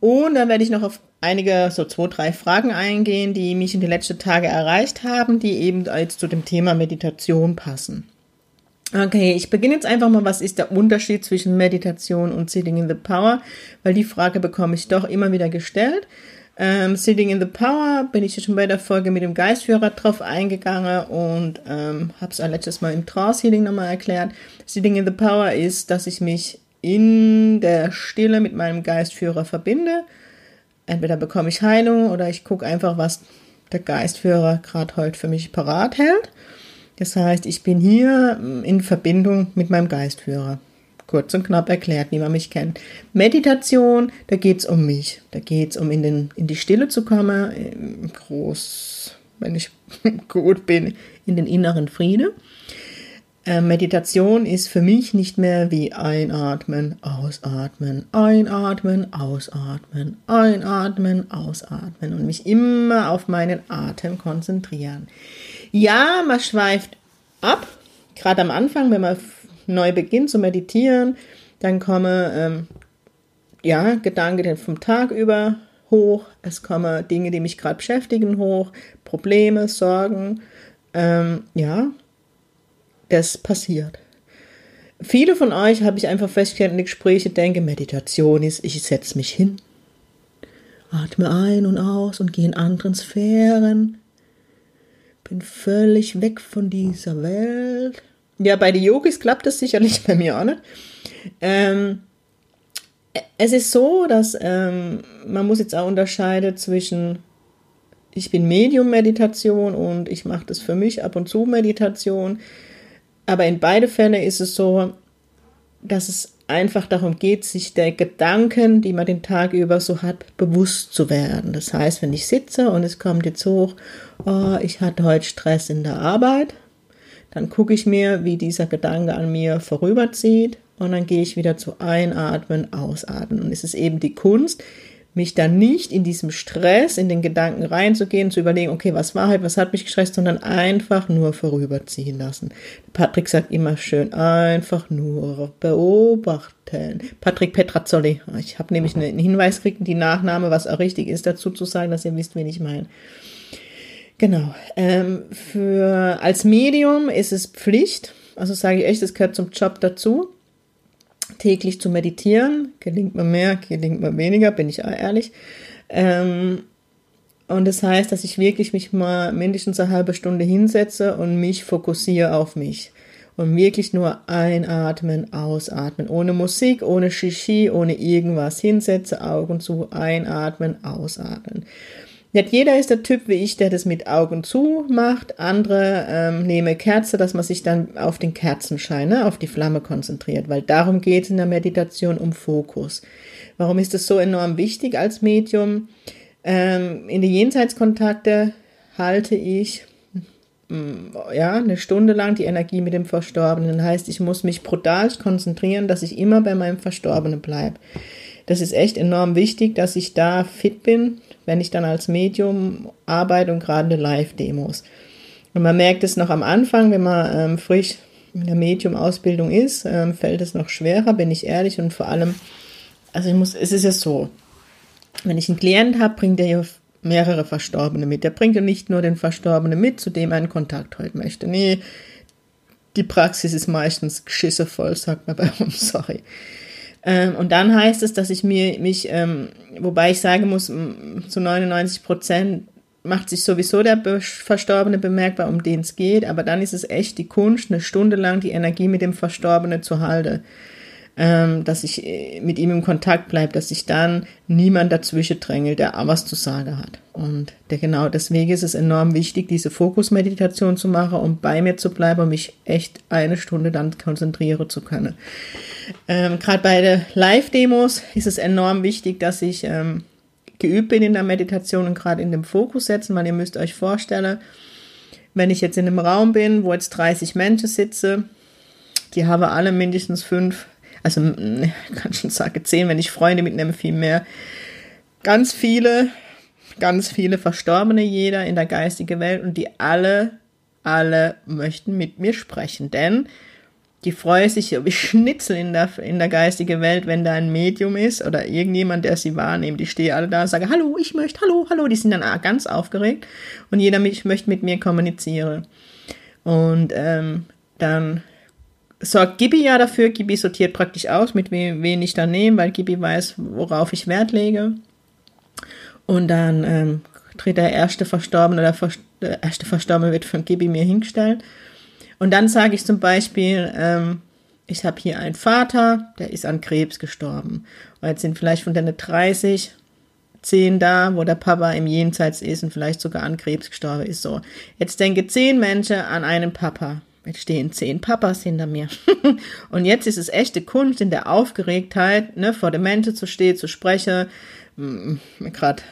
Und dann werde ich noch auf einige, so zwei, drei Fragen eingehen, die mich in den letzten Tagen erreicht haben, die eben jetzt zu dem Thema Meditation passen. Okay, ich beginne jetzt einfach mal, was ist der Unterschied zwischen Meditation und Sitting in the Power, weil die Frage bekomme ich doch immer wieder gestellt. Ähm, Sitting in the Power bin ich schon bei der Folge mit dem Geistführer drauf eingegangen und ähm, habe es letztes Mal im Trance Healing nochmal erklärt. Sitting in the Power ist, dass ich mich in der Stille mit meinem Geistführer verbinde. Entweder bekomme ich Heilung oder ich gucke einfach, was der Geistführer gerade heute für mich parat hält. Das heißt, ich bin hier in Verbindung mit meinem Geistführer. Kurz und knapp erklärt, wie man mich kennt. Meditation, da geht es um mich. Da geht es um in, den, in die Stille zu kommen, groß, wenn ich gut bin, in den inneren Frieden. Äh, Meditation ist für mich nicht mehr wie einatmen, ausatmen, einatmen, ausatmen, einatmen, ausatmen und mich immer auf meinen Atem konzentrieren. Ja, man schweift ab, gerade am Anfang, wenn man neu beginnt zu meditieren, dann kommen ähm, ja, Gedanken vom Tag über hoch, es kommen Dinge, die mich gerade beschäftigen, hoch, Probleme, Sorgen, ähm, ja, das passiert. Viele von euch habe ich einfach festgestellt in den Gesprächen, denke, Meditation ist, ich setze mich hin, atme ein und aus und gehe in anderen Sphären, bin völlig weg von dieser Welt. Ja, bei den Yogis klappt das sicherlich bei mir auch nicht. Ähm, es ist so, dass ähm, man muss jetzt auch unterscheiden zwischen ich bin Medium-Meditation und ich mache das für mich ab und zu Meditation. Aber in beide Fälle ist es so, dass es einfach darum geht, sich der Gedanken, die man den Tag über so hat, bewusst zu werden. Das heißt, wenn ich sitze und es kommt jetzt hoch, oh, ich hatte heute Stress in der Arbeit, dann gucke ich mir, wie dieser Gedanke an mir vorüberzieht und dann gehe ich wieder zu Einatmen, Ausatmen. Und es ist eben die Kunst, mich dann nicht in diesem Stress, in den Gedanken reinzugehen, zu überlegen, okay, was war halt, was hat mich gestresst, sondern einfach nur vorüberziehen lassen. Patrick sagt immer schön, einfach nur beobachten. Patrick Petrazzoli. Ich habe nämlich einen Hinweis gekriegt, die Nachname, was auch richtig ist, dazu zu sagen, dass ihr wisst, wen ich meine. Genau. Ähm, für, als Medium ist es Pflicht, also sage ich echt, es gehört zum Job dazu täglich zu meditieren. Gelingt mir mehr, gelingt mir weniger, bin ich ehrlich. Ähm, und das heißt, dass ich wirklich mich mal mindestens eine halbe Stunde hinsetze und mich fokussiere auf mich. Und wirklich nur einatmen, ausatmen. Ohne Musik, ohne Shishi, ohne irgendwas. Hinsetze, Augen zu, einatmen, ausatmen. Nicht jeder ist der Typ wie ich, der das mit Augen zu macht. Andere ähm, nehmen Kerze, dass man sich dann auf den Kerzenschein, ne, auf die Flamme konzentriert, weil darum geht es in der Meditation um Fokus. Warum ist das so enorm wichtig als Medium? Ähm, in die Jenseitskontakte halte ich mm, ja, eine Stunde lang die Energie mit dem Verstorbenen. Heißt, ich muss mich brutal konzentrieren, dass ich immer bei meinem Verstorbenen bleibe. Das ist echt enorm wichtig, dass ich da fit bin, wenn ich dann als Medium arbeite und gerade Live-Demos. Und man merkt es noch am Anfang, wenn man ähm, frisch in der Medium-Ausbildung ist, ähm, fällt es noch schwerer, bin ich ehrlich. Und vor allem, also ich muss, es ist ja so, wenn ich einen Klient habe, bringt er ja mehrere Verstorbene mit. Der bringt ja nicht nur den Verstorbenen mit, zu dem er einen Kontakt heute möchte. Nee, die Praxis ist meistens geschissevoll, sagt man bei uns, sorry. Ähm, und dann heißt es, dass ich mir mich, ähm, wobei ich sagen muss, zu 99 Prozent macht sich sowieso der Verstorbene bemerkbar, um den es geht, aber dann ist es echt die Kunst, eine Stunde lang die Energie mit dem Verstorbenen zu halten ähm, dass ich äh, mit ihm im Kontakt bleibe, dass sich dann niemand dazwischen drängelt, der was zu sagen hat. Und der, genau deswegen ist es enorm wichtig, diese Fokusmeditation zu machen, um bei mir zu bleiben und mich echt eine Stunde dann konzentrieren zu können. Ähm, Gerade bei den Live-Demos ist es enorm wichtig, dass ich ähm, geübt bin in der Meditation und gerade in dem Fokus setzen, weil ihr müsst euch vorstellen, wenn ich jetzt in einem Raum bin, wo jetzt 30 Menschen sitzen, die haben alle mindestens fünf, also kann schon sagen zehn, wenn ich Freunde mitnehme, viel mehr. Ganz viele, ganz viele Verstorbene jeder in der geistigen Welt und die alle, alle möchten mit mir sprechen, denn die freuen sich wie Schnitzel in der, in der geistigen Welt, wenn da ein Medium ist oder irgendjemand, der sie wahrnimmt. Die stehen alle da und sagen, hallo, ich möchte, hallo, hallo. Die sind dann ganz aufgeregt und jeder mich, möchte mit mir kommunizieren. Und ähm, dann sorgt Gibi ja dafür. Gibi sortiert praktisch aus, mit wem, wen ich da nehme, weil Gibi weiß, worauf ich Wert lege. Und dann ähm, tritt der erste Verstorbene oder der erste Verstorbene wird von Gibi mir hingestellt. Und dann sage ich zum Beispiel, ähm, ich habe hier einen Vater, der ist an Krebs gestorben. Und jetzt sind vielleicht von den 30 zehn da, wo der Papa im Jenseits ist und vielleicht sogar an Krebs gestorben ist. So, jetzt denke zehn Menschen an einen Papa. Jetzt stehen zehn Papas hinter mir. und jetzt ist es echte Kunst in der Aufgeregtheit, ne, vor den Menschen zu stehen, zu sprechen. Gerade,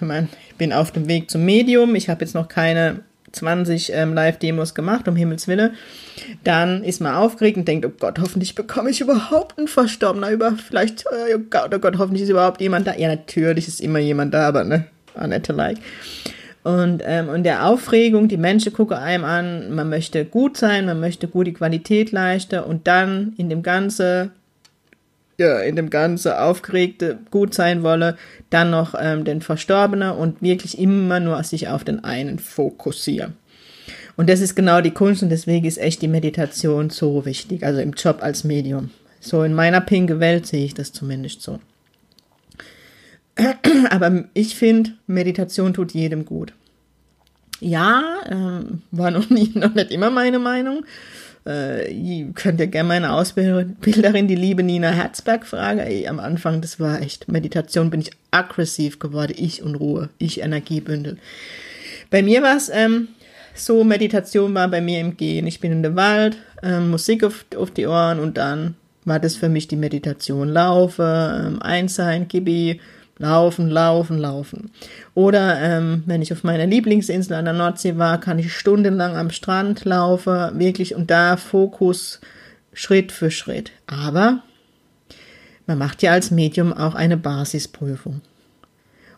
ich bin auf dem Weg zum Medium. Ich habe jetzt noch keine 20 ähm, Live-Demos gemacht, um Himmels Willen. Dann ist man aufgeregt und denkt, oh Gott, hoffentlich bekomme ich überhaupt einen Verstorbener über, vielleicht, oh Gott, oh Gott, hoffentlich ist überhaupt jemand da. Ja, natürlich ist immer jemand da, aber ne, Annette like. Und, ähm, und der Aufregung, die Menschen gucken einem an, man möchte gut sein, man möchte gute Qualität leisten und dann in dem Ganze in dem Ganze aufgeregte gut sein wolle, dann noch ähm, den Verstorbenen und wirklich immer nur sich auf den einen fokussieren. Und das ist genau die Kunst und deswegen ist echt die Meditation so wichtig, also im Job als Medium. So in meiner pinke Welt sehe ich das zumindest so. Aber ich finde, Meditation tut jedem gut. Ja, ähm, war noch, nie, noch nicht immer meine Meinung. Äh, ihr könnt ja gerne meine Ausbilderin, die liebe Nina Herzberg, fragen. Ey, am Anfang, das war echt Meditation, bin ich aggressiv geworden. Ich und Ruhe, ich Energiebündel. Bei mir war es ähm, so, Meditation war bei mir im Gehen. Ich bin in dem Wald, ähm, Musik auf, auf die Ohren und dann war das für mich die Meditation. Laufe, ähm, Eins sein, Gibi, Laufen, laufen, laufen. Oder ähm, wenn ich auf meiner Lieblingsinsel an der Nordsee war, kann ich stundenlang am Strand laufen, wirklich und da Fokus Schritt für Schritt. Aber man macht ja als Medium auch eine Basisprüfung.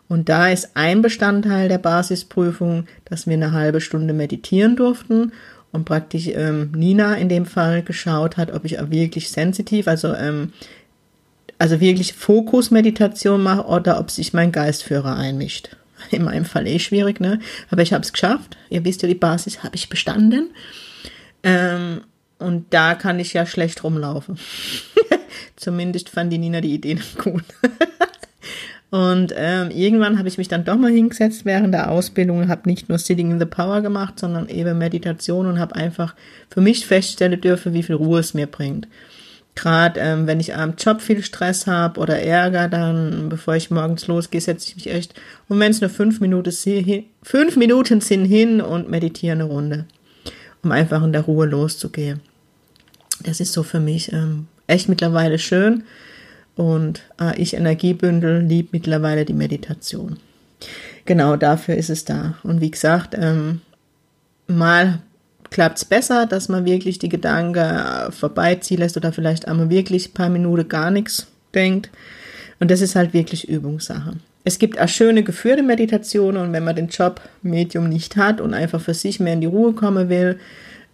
Und da ist ein Bestandteil der Basisprüfung, dass wir eine halbe Stunde meditieren durften und praktisch ähm, Nina in dem Fall geschaut hat, ob ich auch wirklich sensitiv, also ähm, also wirklich Fokusmeditation mache oder ob sich mein Geistführer einmischt. In meinem Fall eh schwierig, ne? Aber ich habe es geschafft. Ihr wisst ja, die Basis habe ich bestanden. Ähm, und da kann ich ja schlecht rumlaufen. Zumindest fand die Nina die Idee gut. und ähm, irgendwann habe ich mich dann doch mal hingesetzt während der Ausbildung und habe nicht nur Sitting in the Power gemacht, sondern eben Meditation und habe einfach für mich feststellen dürfen, wie viel Ruhe es mir bringt. Gerade ähm, wenn ich am Job viel Stress habe oder Ärger, dann, bevor ich morgens losgehe, setze ich mich echt, und wenn es nur fünf Minuten, fünf Minuten sind, hin und meditiere eine Runde, um einfach in der Ruhe loszugehen. Das ist so für mich ähm, echt mittlerweile schön und äh, ich Energiebündel liebe mittlerweile die Meditation. Genau dafür ist es da. Und wie gesagt, ähm, mal klappt es besser, dass man wirklich die Gedanken äh, vorbeiziehen lässt oder vielleicht einmal wirklich ein paar Minuten gar nichts denkt. Und das ist halt wirklich Übungssache. Es gibt auch schöne geführte Meditationen und wenn man den Job Medium nicht hat und einfach für sich mehr in die Ruhe kommen will,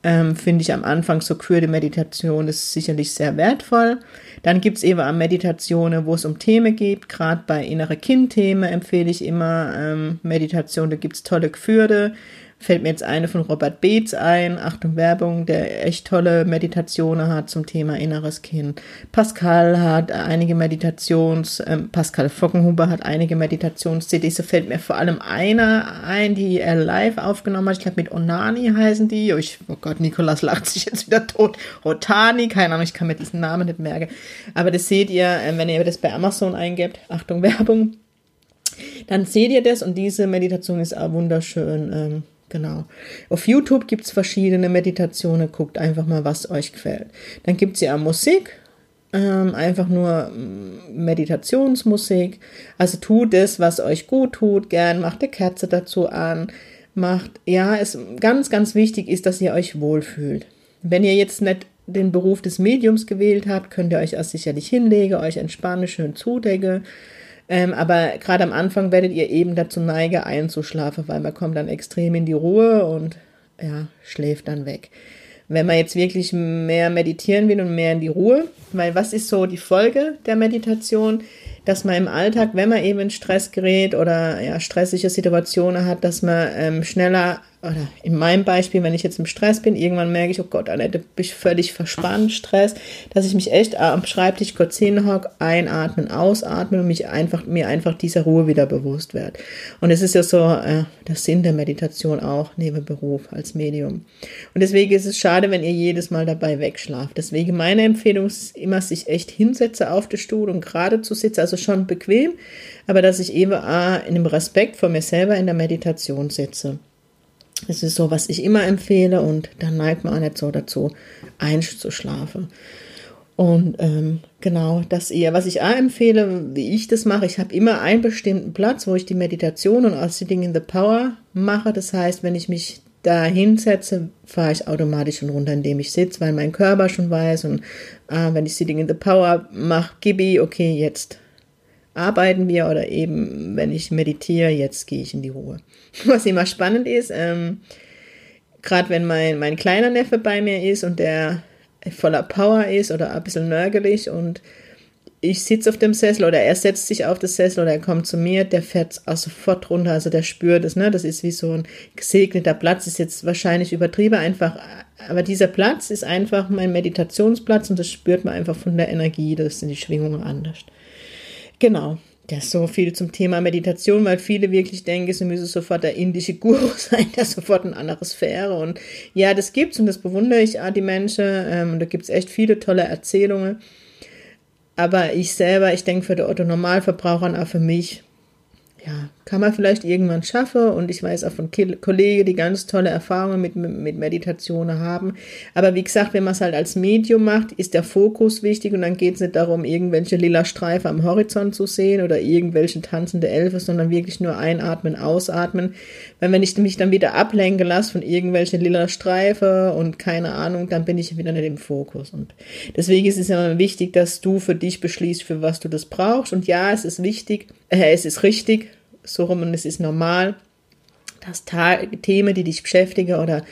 ähm, finde ich am Anfang so geführte Meditation ist sicherlich sehr wertvoll. Dann gibt es eben auch Meditationen, wo es um Themen geht. Gerade bei innere Kind-Themen empfehle ich immer ähm, Meditation. Da gibt es tolle geführte fällt mir jetzt eine von Robert Beetz ein, Achtung Werbung, der echt tolle Meditationen hat zum Thema inneres Kind. Pascal hat einige Meditations, äh, Pascal Fockenhuber hat einige Meditations-CDs, da fällt mir vor allem einer ein, die er live aufgenommen hat, ich glaube mit Onani heißen die, oh, ich, oh Gott, Nikolas lacht sich jetzt wieder tot, Otani, keine Ahnung, ich kann mir diesen Namen nicht merken, aber das seht ihr, äh, wenn ihr das bei Amazon eingebt, Achtung Werbung, dann seht ihr das und diese Meditation ist auch wunderschön ähm, Genau. Auf YouTube gibt es verschiedene Meditationen. Guckt einfach mal, was euch gefällt. Dann gibt es ja Musik. ähm, einfach nur mm, Meditationsmusik. Also tut es, was euch gut tut, gern macht eine Kerze dazu an, macht, ja, es ganz, ganz wichtig ist, dass ihr euch wohlfühlt. Wenn ihr jetzt nicht den Beruf des Mediums gewählt habt, könnt ihr euch auch sicherlich hinlegen, euch entspannen, schön zudecken. Ähm, aber gerade am Anfang werdet ihr eben dazu neigen, einzuschlafen, weil man kommt dann extrem in die Ruhe und ja, schläft dann weg. Wenn man jetzt wirklich mehr meditieren will und mehr in die Ruhe, weil was ist so die Folge der Meditation? Dass man im Alltag, wenn man eben in Stress gerät oder ja, stressige Situationen hat, dass man ähm, schneller oder in meinem Beispiel, wenn ich jetzt im Stress bin, irgendwann merke ich, oh Gott, Annette, bin ich völlig verspannt, Stress, dass ich mich echt am Schreibtisch kurz hinhocke, einatmen, ausatmen und mich einfach, mir einfach dieser Ruhe wieder bewusst werde. Und es ist ja so äh, der Sinn der Meditation auch, neben Beruf als Medium. Und deswegen ist es schade, wenn ihr jedes Mal dabei wegschlaft. Deswegen meine Empfehlung ist immer, sich echt hinsetze auf den Stuhl und gerade zu sitzen, also schon bequem, aber dass ich eben äh, in dem Respekt vor mir selber in der Meditation sitze. Das ist so, was ich immer empfehle und dann neigt man auch nicht so dazu, einzuschlafen. Und ähm, genau, das eher, was ich auch empfehle, wie ich das mache, ich habe immer einen bestimmten Platz, wo ich die Meditation und auch Sitting in the Power mache. Das heißt, wenn ich mich da hinsetze, fahre ich automatisch schon runter, indem ich sitze, weil mein Körper schon weiß und äh, wenn ich Sitting in the Power mache, Gibi, okay, jetzt arbeiten wir oder eben, wenn ich meditiere, jetzt gehe ich in die Ruhe. Was immer spannend ist, ähm, gerade wenn mein, mein kleiner Neffe bei mir ist und der voller Power ist oder ein bisschen nörgelig und ich sitze auf dem Sessel oder er setzt sich auf das Sessel oder er kommt zu mir, der fährt auch sofort runter, also der spürt es, ne? Das ist wie so ein gesegneter Platz, ist jetzt wahrscheinlich übertrieben einfach, aber dieser Platz ist einfach mein Meditationsplatz und das spürt man einfach von der Energie, das sind die Schwingungen anders. Genau. Das so viel zum Thema Meditation, weil viele wirklich denken, sie müsse sofort der indische Guru sein, der sofort eine andere Sphäre. Und ja, das gibt's und das bewundere ich auch die Menschen. Ähm, und da gibt's echt viele tolle Erzählungen. Aber ich selber, ich denke für den Otto Normalverbraucher und auch für mich, kann man vielleicht irgendwann schaffen. Und ich weiß auch von Kollegen, die ganz tolle Erfahrungen mit, mit Meditationen haben. Aber wie gesagt, wenn man es halt als Medium macht, ist der Fokus wichtig und dann geht es nicht darum, irgendwelche lila Streifen am Horizont zu sehen oder irgendwelche tanzende Elfe, sondern wirklich nur einatmen, ausatmen. Weil wenn ich mich dann wieder ablenken lasse von irgendwelchen lila Streifen und keine Ahnung, dann bin ich wieder nicht im Fokus. Und deswegen ist es immer wichtig, dass du für dich beschließt, für was du das brauchst. Und ja, es ist wichtig, äh, es ist richtig, so rum und es ist normal, dass Ta Themen, die dich beschäftigen oder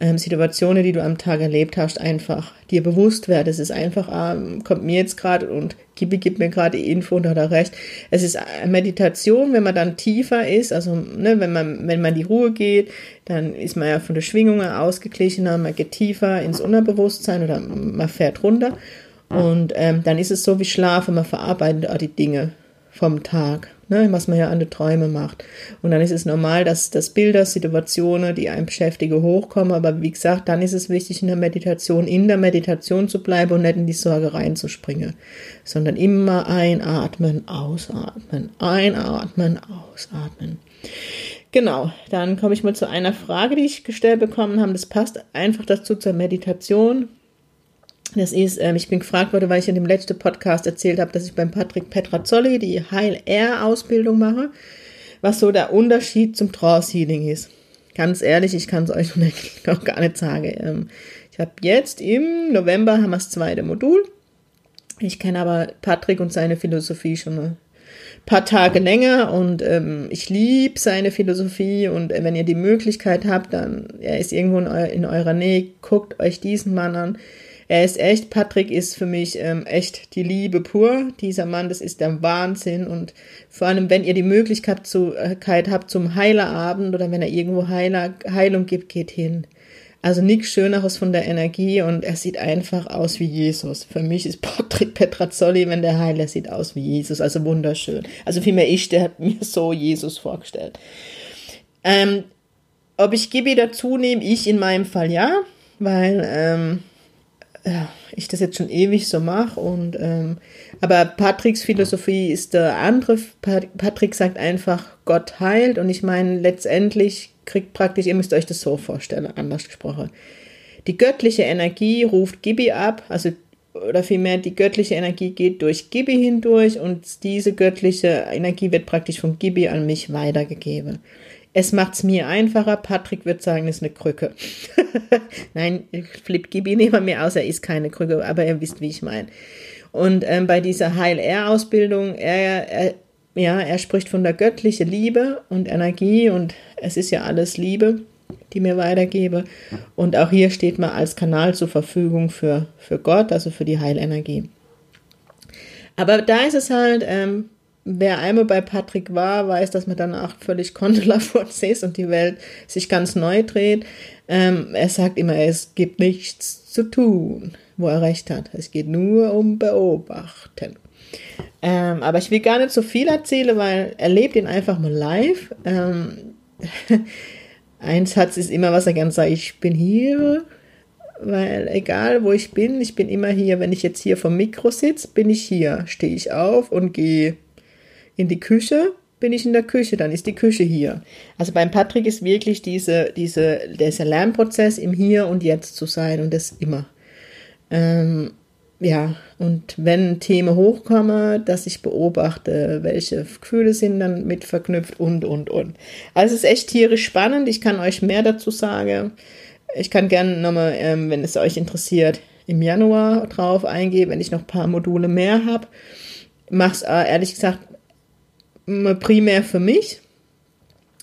ähm, Situationen, die du am Tag erlebt hast, einfach dir bewusst werden. Es ist einfach, ähm, kommt mir jetzt gerade und Gibi gibt mir gerade die Info und hat er recht. Es ist Meditation, wenn man dann tiefer ist, also ne, wenn man wenn man die Ruhe geht, dann ist man ja von der Schwingung ausgeglichener, man geht tiefer ins Unterbewusstsein oder man fährt runter und ähm, dann ist es so wie Schlafen, man verarbeitet auch die Dinge vom Tag ne, was man ja an den Träume macht. Und dann ist es normal, dass, dass Bilder, Situationen, die einen beschäftigen, hochkommen. Aber wie gesagt, dann ist es wichtig, in der Meditation, in der Meditation zu bleiben und nicht in die Sorge reinzuspringen, sondern immer einatmen, ausatmen, einatmen, ausatmen. Genau, dann komme ich mal zu einer Frage, die ich gestellt bekommen habe. Das passt einfach dazu zur Meditation. Das ist, ähm, ich bin gefragt worden, weil ich in dem letzten Podcast erzählt habe, dass ich beim Patrick Petrazzoli die Heil Air Ausbildung mache, was so der Unterschied zum Trance Healing ist. Ganz ehrlich, ich kann es euch noch gar nicht sagen. Ähm, ich habe jetzt im November haben wir das zweite Modul. Ich kenne aber Patrick und seine Philosophie schon ein paar Tage länger und ähm, ich liebe seine Philosophie und äh, wenn ihr die Möglichkeit habt, dann er ist irgendwo in, eu in eurer Nähe, guckt euch diesen Mann an er ist echt, Patrick ist für mich ähm, echt die Liebe pur. Dieser Mann, das ist der Wahnsinn. Und vor allem, wenn ihr die Möglichkeit habt zum Heilerabend oder wenn er irgendwo Heiler, Heilung gibt, geht hin. Also nichts Schöneres von der Energie und er sieht einfach aus wie Jesus. Für mich ist Patrick Petrazzoli, wenn der Heiler sieht aus wie Jesus, also wunderschön. Also vielmehr ich, der hat mir so Jesus vorgestellt. Ähm, ob ich Gibi dazu nehme, ich in meinem Fall ja, weil ähm, ich das jetzt schon ewig so mache. Und ähm, aber Patricks Philosophie ist der andere. Patrick sagt einfach, Gott heilt. Und ich meine, letztendlich kriegt praktisch, ihr müsst euch das so vorstellen, anders gesprochen. Die göttliche Energie ruft Gibi ab, also oder vielmehr die göttliche Energie geht durch Gibi hindurch und diese göttliche Energie wird praktisch von Gibi an mich weitergegeben. Es macht es mir einfacher. Patrick wird sagen, das ist eine Krücke. Nein, Flip Gibi nehmen wir aus, er ist keine Krücke, aber ihr wisst, wie ich meine. Und ähm, bei dieser Heil-Air-Ausbildung, er, er, ja, er spricht von der göttlichen Liebe und Energie und es ist ja alles Liebe, die mir weitergebe. Und auch hier steht man als Kanal zur Verfügung für, für Gott, also für die Heilenergie. Aber da ist es halt, ähm, wer einmal bei Patrick war, weiß, dass man danach völlig kontralaforz ist und die Welt sich ganz neu dreht. Ähm, er sagt immer, es gibt nichts zu tun, wo er recht hat. Es geht nur um Beobachten. Ähm, aber ich will gar nicht so viel erzählen, weil er lebt ihn einfach mal live. Ähm, ein Satz ist immer, was er gerne sagt, ich bin hier, weil egal wo ich bin, ich bin immer hier. Wenn ich jetzt hier vom Mikro sitze, bin ich hier, stehe ich auf und gehe in die Küche, bin ich in der Küche, dann ist die Küche hier. Also beim Patrick ist wirklich diese, diese, dieser Lernprozess im Hier und Jetzt zu sein und das immer. Ähm, ja, und wenn Themen hochkommen, dass ich beobachte, welche Gefühle sind dann mit verknüpft und, und, und. Also es ist echt tierisch spannend. Ich kann euch mehr dazu sagen. Ich kann gerne nochmal, ähm, wenn es euch interessiert, im Januar drauf eingehen, wenn ich noch ein paar Module mehr habe. Mach's äh, ehrlich gesagt primär für mich,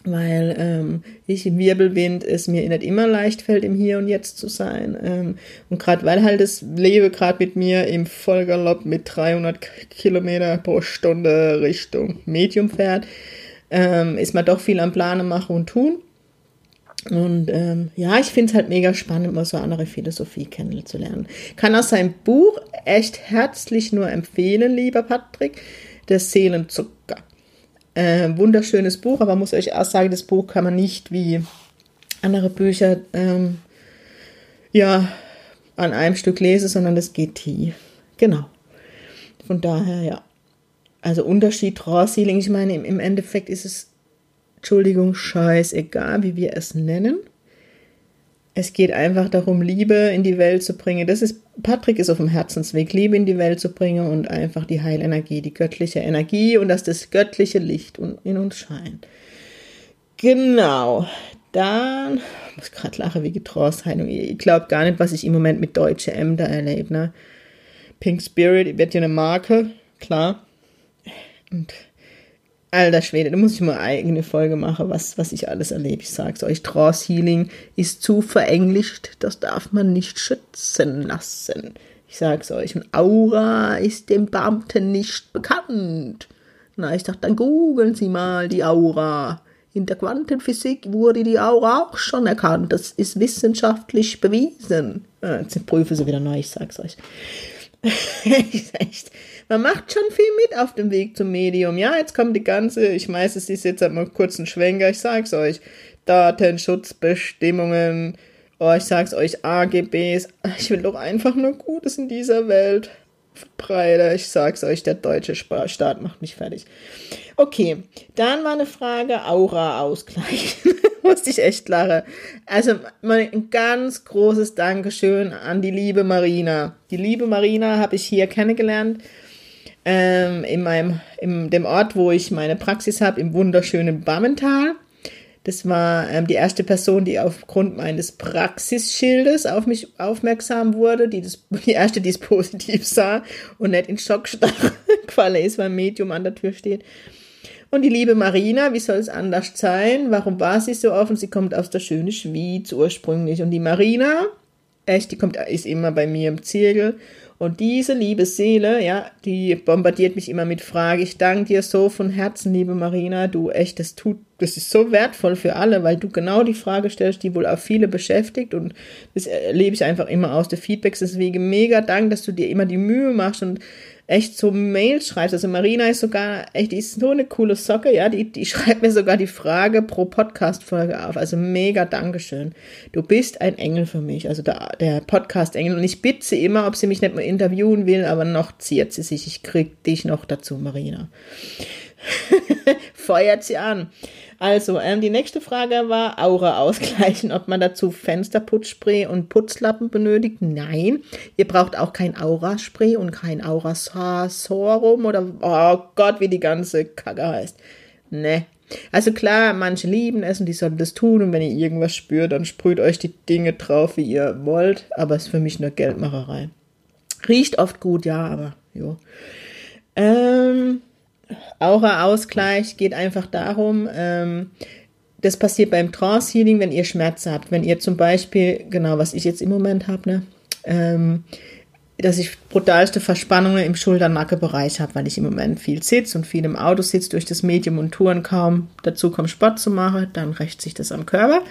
weil ähm, ich im Wirbelwind es mir nicht immer leicht fällt, im Hier und Jetzt zu sein. Ähm, und gerade weil halt das Leben gerade mit mir im Vollgalopp mit 300 Kilometer pro Stunde Richtung Medium fährt, ähm, ist man doch viel am Planen machen und tun. Und ähm, ja, ich finde es halt mega spannend, mal so andere Philosophie kennenzulernen. Kann auch sein Buch echt herzlich nur empfehlen, lieber Patrick, der Seelenzucker. Äh, wunderschönes Buch, aber muss euch auch sagen, das Buch kann man nicht wie andere Bücher ähm, ja an einem Stück lesen, sondern das geht tief. Genau. Von daher, ja. Also Unterschied Raw Sealing, ich meine, im, im Endeffekt ist es, Entschuldigung, scheißegal, wie wir es nennen. Es geht einfach darum, Liebe in die Welt zu bringen. Das ist, Patrick ist auf dem Herzensweg, Liebe in die Welt zu bringen und einfach die Heilenergie, die göttliche Energie und dass das göttliche Licht in uns scheint. Genau. Dann, ich muss gerade lachen wie Getrorstheilung. Ich glaube gar nicht, was ich im Moment mit deutsche Ämter erlebe. Ne? Pink Spirit wird ja eine Marke, klar. Und Alter Schwede, da muss ich mal eine eigene Folge machen, was, was ich alles erlebe. Ich sag's euch, Trance Healing ist zu verenglischt, das darf man nicht schützen lassen. Ich sag's euch, und Aura ist dem Beamten nicht bekannt. Na, ich dachte, dann googeln Sie mal die Aura. In der Quantenphysik wurde die Aura auch schon erkannt. Das ist wissenschaftlich bewiesen. Ah, jetzt prüfen Sie wieder neu, ich sag's euch. echt, man macht schon viel mit auf dem Weg zum Medium. Ja, jetzt kommt die ganze, ich weiß, es ist jetzt einmal kurz ein Schwenker, ich sag's euch. Datenschutzbestimmungen, oh, ich sag's euch, AGBs. Ich will doch einfach nur Gutes in dieser Welt verbreiten. Ich sag's euch, der deutsche Staat macht mich fertig. Okay, dann war eine Frage Aura-Ausgleich. Musste ich echt lachen. Also ein ganz großes Dankeschön an die liebe Marina. Die liebe Marina habe ich hier kennengelernt ähm, in meinem, in dem Ort, wo ich meine Praxis habe, im wunderschönen Bammental. Das war ähm, die erste Person, die aufgrund meines Praxisschildes auf mich aufmerksam wurde, die, das, die erste, die es positiv sah und nicht in Schockstarre gefallen ist, weil ein Medium an der Tür steht. Und die liebe Marina, wie soll es anders sein? Warum war sie so offen? Sie kommt aus der schönen Schwyz ursprünglich. Und die Marina, echt, die kommt, ist immer bei mir im Zirkel und diese liebe Seele, ja, die bombardiert mich immer mit Fragen. Ich danke dir so von Herzen, liebe Marina. Du echt, das tut, das ist so wertvoll für alle, weil du genau die Frage stellst, die wohl auch viele beschäftigt. Und das erlebe ich einfach immer aus der Feedbacks. Deswegen mega Dank, dass du dir immer die Mühe machst und echt so Mails schreibst. Also Marina ist sogar, echt, die ist so eine coole Socke, ja, die, die schreibt mir sogar die Frage pro Podcast-Folge auf. Also mega Dankeschön. Du bist ein Engel für mich, also der, der Podcast-Engel. Und ich bitte sie immer, ob sie mich nicht mehr interviewen will, aber noch ziert sie sich. Ich krieg dich noch dazu, Marina. Feuert sie an. Also, ähm, die nächste Frage war Aura ausgleichen, ob man dazu Fensterputzspray und Putzlappen benötigt. Nein, ihr braucht auch kein Auraspray und kein Aurasorum oder, oh Gott, wie die ganze Kacke heißt. Ne. Also klar, manche lieben es und die sollen das tun und wenn ihr irgendwas spürt, dann sprüht euch die Dinge drauf, wie ihr wollt, aber es ist für mich nur Geldmacherei. Riecht oft gut, ja, aber jo. Ähm, Aura-Ausgleich geht einfach darum, ähm, das passiert beim Trance-Healing, wenn ihr Schmerzen habt. Wenn ihr zum Beispiel, genau, was ich jetzt im Moment habe, ne, ähm, dass ich brutalste Verspannungen im Schulter-Nacke-Bereich habe, weil ich im Moment viel sitze und viel im Auto sitze durch das Medium und Touren kaum dazu komme, Sport zu machen, dann rächt sich das am Körper.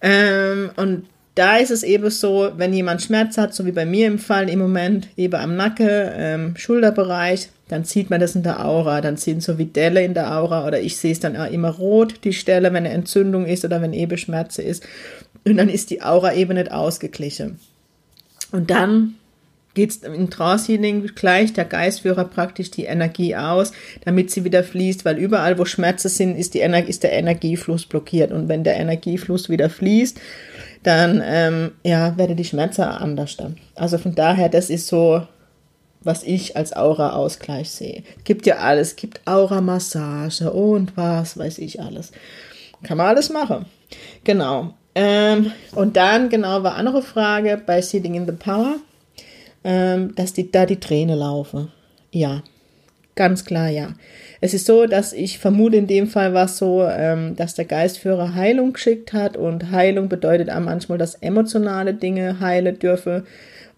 Ähm, und da ist es eben so, wenn jemand Schmerz hat, so wie bei mir im Fall im Moment, eben am Nacken, ähm, Schulterbereich, dann sieht man das in der Aura, dann sind so wie Delle in der Aura oder ich sehe es dann auch immer rot, die Stelle, wenn eine Entzündung ist oder wenn eben Schmerze ist. Und dann ist die Aura eben nicht ausgeglichen. Und dann geht es im Trance-Healing gleich der Geistführer praktisch die Energie aus, damit sie wieder fließt, weil überall, wo Schmerzen sind, ist, die Energie, ist der Energiefluss blockiert. Und wenn der Energiefluss wieder fließt, dann ähm, ja, werde die Schmerzen anders dann. Also von daher, das ist so, was ich als Aura-Ausgleich sehe. Gibt ja alles, gibt Aura-Massage und was weiß ich alles. Kann man alles machen. Genau. Ähm, und dann, genau, war andere Frage bei Sitting in the Power, ähm, dass die, da die Tränen laufen. Ja, ganz klar, ja. Es ist so, dass ich vermute, in dem Fall war es so, ähm, dass der Geistführer Heilung geschickt hat und Heilung bedeutet auch manchmal, dass emotionale Dinge heilen dürfen.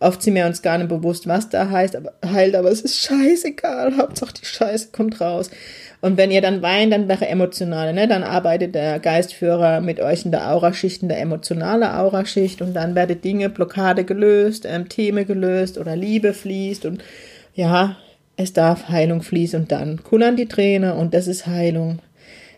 Oft sind wir uns gar nicht bewusst, was da heißt, aber heilt, aber es ist scheißegal. Hauptsache die Scheiße kommt raus. Und wenn ihr dann weint, dann wäre emotionale, ne? Dann arbeitet der Geistführer mit euch in der Auraschicht, in der emotionale Auraschicht und dann werden Dinge, Blockade gelöst, ähm, Themen gelöst oder Liebe fließt und ja, es darf Heilung fließen und dann kullern die Tränen und das ist Heilung.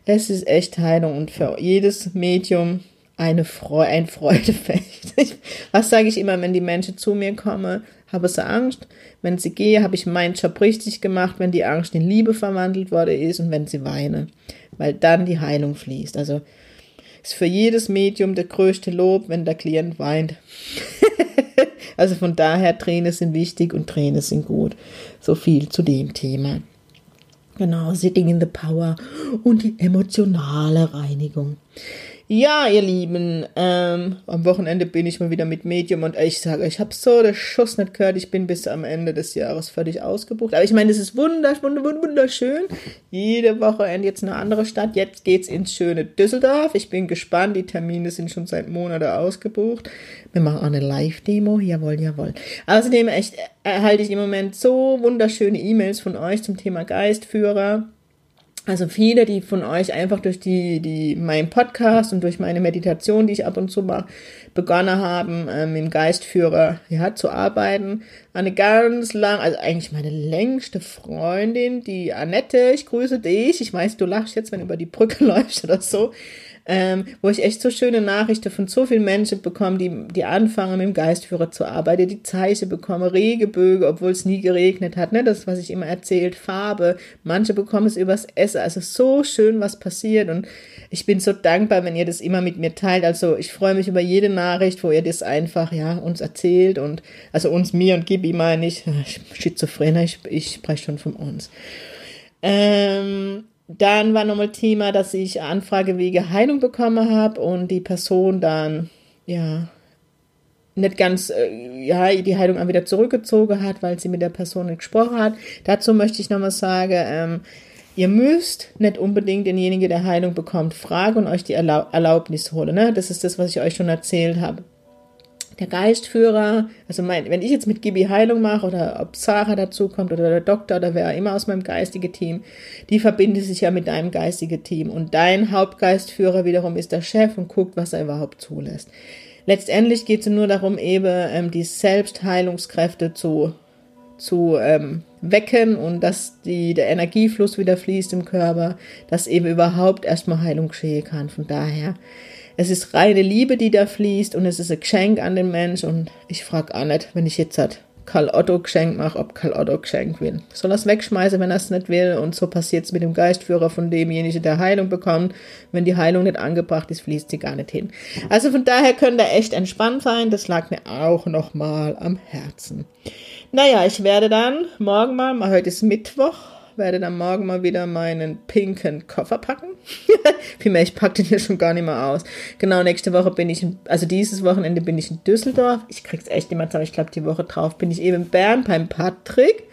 Es ist echt Heilung und für jedes Medium eine Freude, ein Freudefest. was sage ich immer, wenn die Menschen zu mir kommen? Habe sie Angst? Wenn sie gehe, habe ich meinen Job richtig gemacht, wenn die Angst in Liebe verwandelt worden ist und wenn sie weine, weil dann die Heilung fließt. Also ist für jedes Medium der größte Lob, wenn der Klient weint. Also von daher, Tränen sind wichtig und Tränen sind gut. So viel zu dem Thema. Genau, Sitting in the Power und die emotionale Reinigung. Ja, ihr Lieben, ähm, am Wochenende bin ich mal wieder mit Medium und ich sage, ich habe so den Schuss nicht gehört. Ich bin bis am Ende des Jahres völlig ausgebucht. Aber ich meine, es ist wundersch, wunderschön. Jede Wochenende jetzt eine andere Stadt. Jetzt geht's ins schöne Düsseldorf. Ich bin gespannt. Die Termine sind schon seit Monaten ausgebucht. Wir machen auch eine Live-Demo. Jawohl, jawohl. Außerdem echt, erhalte ich im Moment so wunderschöne E-Mails von euch zum Thema Geistführer also viele, die von euch einfach durch die, die, meinen Podcast und durch meine Meditation, die ich ab und zu mache, begonnen haben, ähm, im Geistführer, ja, zu arbeiten. Eine ganz lang, also eigentlich meine längste Freundin, die Annette, ich grüße dich. Ich weiß, du lachst jetzt, wenn du über die Brücke läufst oder so ähm, wo ich echt so schöne Nachrichten von so vielen Menschen bekomme, die, die anfangen mit dem Geistführer zu arbeiten, die Zeichen bekommen, Regeböge, obwohl es nie geregnet hat, ne, das, was ich immer erzählt, Farbe, manche bekommen es übers Essen, also so schön, was passiert. Und ich bin so dankbar, wenn ihr das immer mit mir teilt, also ich freue mich über jede Nachricht, wo ihr das einfach, ja, uns erzählt und, also uns, mir und Gibi meine ich, Schizophrener, ich, ich spreche schon von uns. Ähm, dann war nochmal Thema, dass ich Anfrage wegen Heilung bekommen habe und die Person dann, ja, nicht ganz, äh, ja, die Heilung auch wieder zurückgezogen hat, weil sie mit der Person nicht gesprochen hat. Dazu möchte ich nochmal sagen, ähm, ihr müsst nicht unbedingt denjenigen, der Heilung bekommt, fragen und euch die Erlaub Erlaubnis holen. Ne? Das ist das, was ich euch schon erzählt habe der Geistführer, also mein, wenn ich jetzt mit Gibi Heilung mache oder ob Sarah dazu kommt oder der Doktor oder wer immer aus meinem geistigen Team, die verbindet sich ja mit deinem geistigen Team und dein Hauptgeistführer wiederum ist der Chef und guckt, was er überhaupt zulässt. Letztendlich geht es nur darum, eben ähm, die Selbstheilungskräfte zu, zu ähm, wecken und dass die, der Energiefluss wieder fließt im Körper, dass eben überhaupt erstmal Heilung geschehen kann. Von daher es ist reine Liebe, die da fließt und es ist ein Geschenk an den Mensch und ich frage auch nicht, wenn ich jetzt halt Karl Otto geschenkt mache, ob Karl Otto geschenkt will. Soll es wegschmeißen, wenn er es nicht will. Und so passiert es mit dem Geistführer von demjenigen, der Heilung bekommt. Wenn die Heilung nicht angebracht ist, fließt sie gar nicht hin. Also von daher könnt ihr echt entspannt sein. Das lag mir auch nochmal am Herzen. Naja, ich werde dann morgen mal, heute ist Mittwoch, werde dann morgen mal wieder meinen pinken Koffer packen. Vielmehr, ich packe den hier schon gar nicht mehr aus. Genau, nächste Woche bin ich, in, also dieses Wochenende bin ich in Düsseldorf. Ich krieg's echt nicht mehr zusammen. Ich glaube, die Woche drauf bin ich eben in Bern beim Patrick.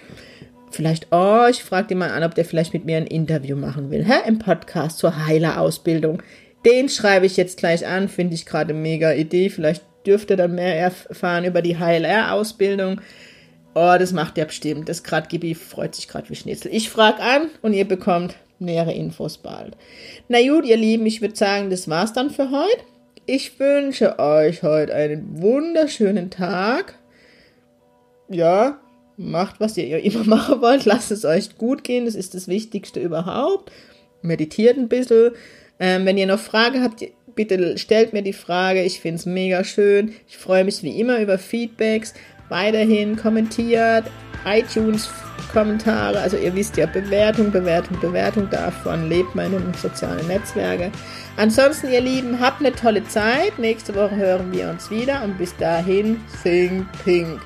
Vielleicht, oh, ich frage den mal an, ob der vielleicht mit mir ein Interview machen will. Hä? Im Podcast zur Heilerausbildung. Den schreibe ich jetzt gleich an, finde ich gerade mega Idee. Vielleicht dürfte dann mehr erfahren über die Heiler-Ausbildung. Oh, das macht der bestimmt. Das gerade Gibi freut sich gerade wie Schnitzel. Ich frage an und ihr bekommt nähere Infos bald. Na gut, ihr Lieben, ich würde sagen, das war's dann für heute. Ich wünsche euch heute einen wunderschönen Tag. Ja, macht, was ihr immer machen wollt. Lasst es euch gut gehen. Das ist das Wichtigste überhaupt. Meditiert ein bisschen. Ähm, wenn ihr noch Fragen habt, bitte stellt mir die Frage. Ich finde es mega schön. Ich freue mich wie immer über Feedbacks weiterhin kommentiert, iTunes-Kommentare, also ihr wisst ja, Bewertung, Bewertung, Bewertung, davon lebt meine sozialen Netzwerke. Ansonsten, ihr Lieben, habt eine tolle Zeit. Nächste Woche hören wir uns wieder und bis dahin, sing pink.